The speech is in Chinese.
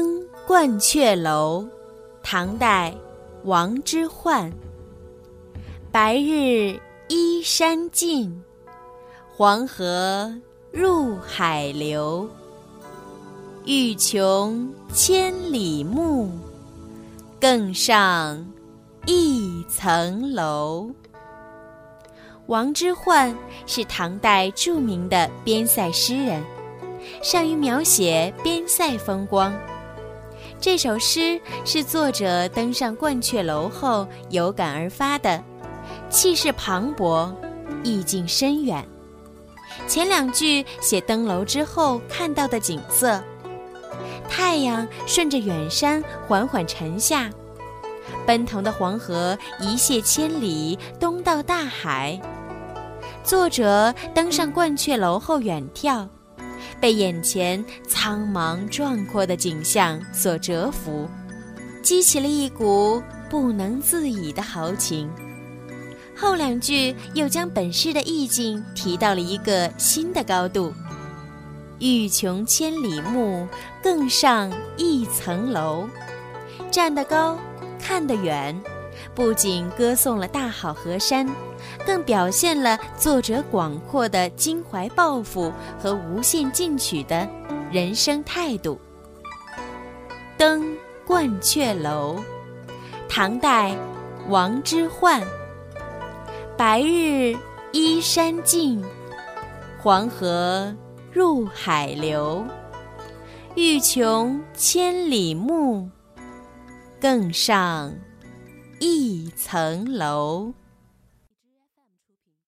登鹳雀楼，唐代，王之涣。白日依山尽，黄河入海流。欲穷千里目，更上一层楼。王之涣是唐代著名的边塞诗人。善于描写边塞风光。这首诗是作者登上鹳雀楼后有感而发的，气势磅礴，意境深远。前两句写登楼之后看到的景色：太阳顺着远山缓缓沉下，奔腾的黄河一泻千里东到大海。作者登上鹳雀楼后远眺。被眼前苍茫壮阔的景象所折服，激起了一股不能自已的豪情。后两句又将本诗的意境提到了一个新的高度：欲穷千里目，更上一层楼。站得高，看得远，不仅歌颂了大好河山。更表现了作者广阔的襟怀抱负和无限进取的人生态度。登鹳雀楼，唐代，王之涣。白日依山尽，黄河入海流。欲穷千里目，更上一层楼。